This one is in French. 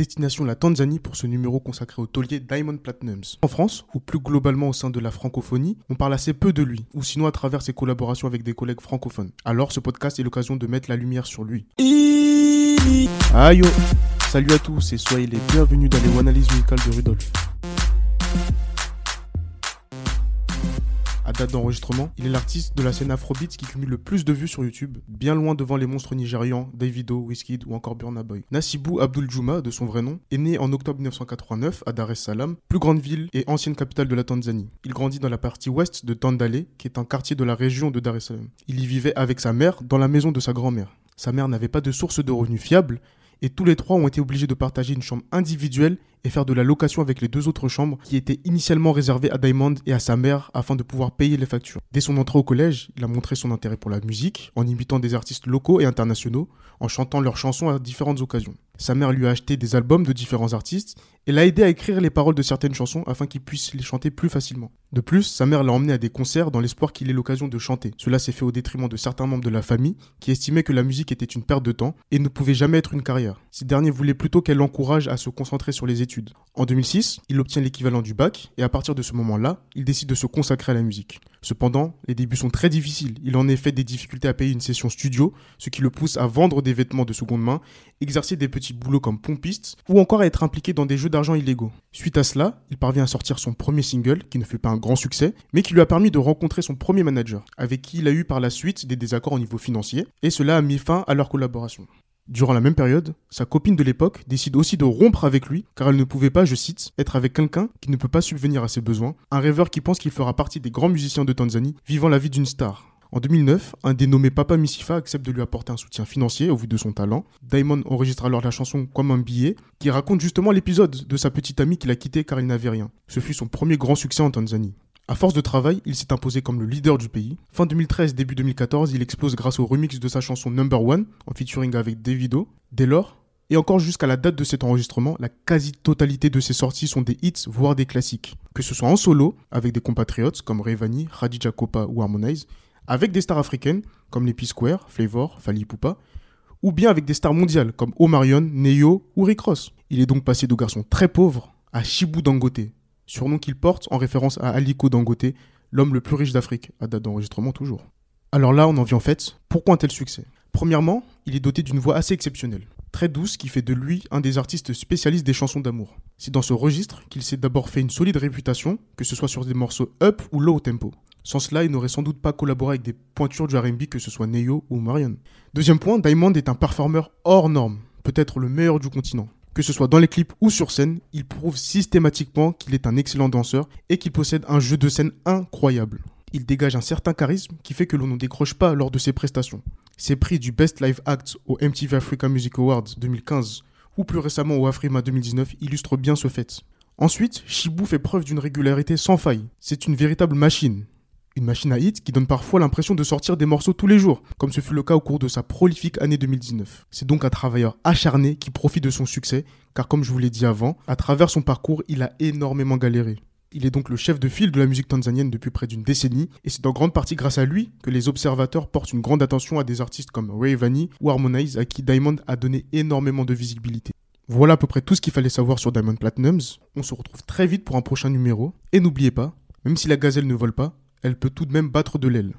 Destination la Tanzanie pour ce numéro consacré au taulier Diamond Platnumz. En France, ou plus globalement au sein de la francophonie, on parle assez peu de lui, ou sinon à travers ses collaborations avec des collègues francophones. Alors ce podcast est l'occasion de mettre la lumière sur lui. Aïe Salut à tous et soyez les bienvenus dans les analyses musicales de Rudolf. D'enregistrement, il est l'artiste de la scène Afrobeats qui cumule le plus de vues sur YouTube, bien loin devant les monstres nigérians Davido, Wizkid ou encore Burna Boy. Nassibou Abdul Juma, de son vrai nom, est né en octobre 1989 à Dar es Salaam, plus grande ville et ancienne capitale de la Tanzanie. Il grandit dans la partie ouest de Tandale, qui est un quartier de la région de Dar es Salaam. Il y vivait avec sa mère dans la maison de sa grand-mère. Sa mère n'avait pas de source de revenus fiable, et tous les trois ont été obligés de partager une chambre individuelle et faire de la location avec les deux autres chambres qui étaient initialement réservées à Diamond et à sa mère afin de pouvoir payer les factures. Dès son entrée au collège, il a montré son intérêt pour la musique en imitant des artistes locaux et internationaux, en chantant leurs chansons à différentes occasions. Sa mère lui a acheté des albums de différents artistes et l'a aidé à écrire les paroles de certaines chansons afin qu'il puisse les chanter plus facilement. De plus, sa mère l'a emmené à des concerts dans l'espoir qu'il ait l'occasion de chanter. Cela s'est fait au détriment de certains membres de la famille qui estimaient que la musique était une perte de temps et ne pouvait jamais être une carrière. Ces derniers voulaient plutôt qu'elle l'encourage à se concentrer sur les études. En 2006, il obtient l'équivalent du bac et à partir de ce moment-là, il décide de se consacrer à la musique. Cependant, les débuts sont très difficiles. Il en effet des difficultés à payer une session studio, ce qui le pousse à vendre des vêtements de seconde main, exercer des petits boulots comme pompiste ou encore à être impliqué dans des jeux d'argent illégaux. Suite à cela, il parvient à sortir son premier single, qui ne fut pas un grand succès, mais qui lui a permis de rencontrer son premier manager, avec qui il a eu par la suite des désaccords au niveau financier, et cela a mis fin à leur collaboration. Durant la même période, sa copine de l'époque décide aussi de rompre avec lui car elle ne pouvait pas, je cite, être avec quelqu'un qui ne peut pas subvenir à ses besoins, un rêveur qui pense qu'il fera partie des grands musiciens de Tanzanie, vivant la vie d'une star. En 2009, un dénommé Papa Missifa accepte de lui apporter un soutien financier au vu de son talent. Diamond enregistre alors la chanson Comme un billet, qui raconte justement l'épisode de sa petite amie qu'il a quitté car il n'avait rien. Ce fut son premier grand succès en Tanzanie. À force de travail, il s'est imposé comme le leader du pays. Fin 2013, début 2014, il explose grâce au remix de sa chanson Number One, en featuring avec Davido. Dès lors, et encore jusqu'à la date de cet enregistrement, la quasi-totalité de ses sorties sont des hits, voire des classiques. Que ce soit en solo, avec des compatriotes comme Rayvani, Khadija Kopa ou Harmonize, avec des stars africaines comme les P-Square, Flavor, Fali Poupa, ou bien avec des stars mondiales comme Omarion, Neo ou Rick Ross. Il est donc passé de garçon très pauvre à Shibu Dangote, surnom qu'il porte en référence à Aliko Dangote, l'homme le plus riche d'Afrique, à date d'enregistrement toujours. Alors là, on en vient en fait, pourquoi un tel succès? Premièrement, il est doté d'une voix assez exceptionnelle, très douce qui fait de lui un des artistes spécialistes des chansons d'amour. C'est dans ce registre qu'il s'est d'abord fait une solide réputation, que ce soit sur des morceaux up ou low tempo. Sans cela, il n'aurait sans doute pas collaboré avec des pointures du RB, que ce soit Neo ou Marion. Deuxième point, Diamond est un performeur hors norme, peut-être le meilleur du continent. Que ce soit dans les clips ou sur scène, il prouve systématiquement qu'il est un excellent danseur et qu'il possède un jeu de scène incroyable. Il dégage un certain charisme qui fait que l'on ne décroche pas lors de ses prestations. Ses prix du Best Live Act au MTV Africa Music Awards 2015 ou plus récemment au Afrima 2019 illustrent bien ce fait. Ensuite, Shibu fait preuve d'une régularité sans faille. C'est une véritable machine. Une machine à hits qui donne parfois l'impression de sortir des morceaux tous les jours, comme ce fut le cas au cours de sa prolifique année 2019. C'est donc un travailleur acharné qui profite de son succès, car comme je vous l'ai dit avant, à travers son parcours, il a énormément galéré. Il est donc le chef de file de la musique tanzanienne depuis près d'une décennie, et c'est en grande partie grâce à lui que les observateurs portent une grande attention à des artistes comme Ray Vanny ou Harmonize, à qui Diamond a donné énormément de visibilité. Voilà à peu près tout ce qu'il fallait savoir sur Diamond Platinums. On se retrouve très vite pour un prochain numéro, et n'oubliez pas, même si la gazelle ne vole pas, elle peut tout de même battre de l'aile.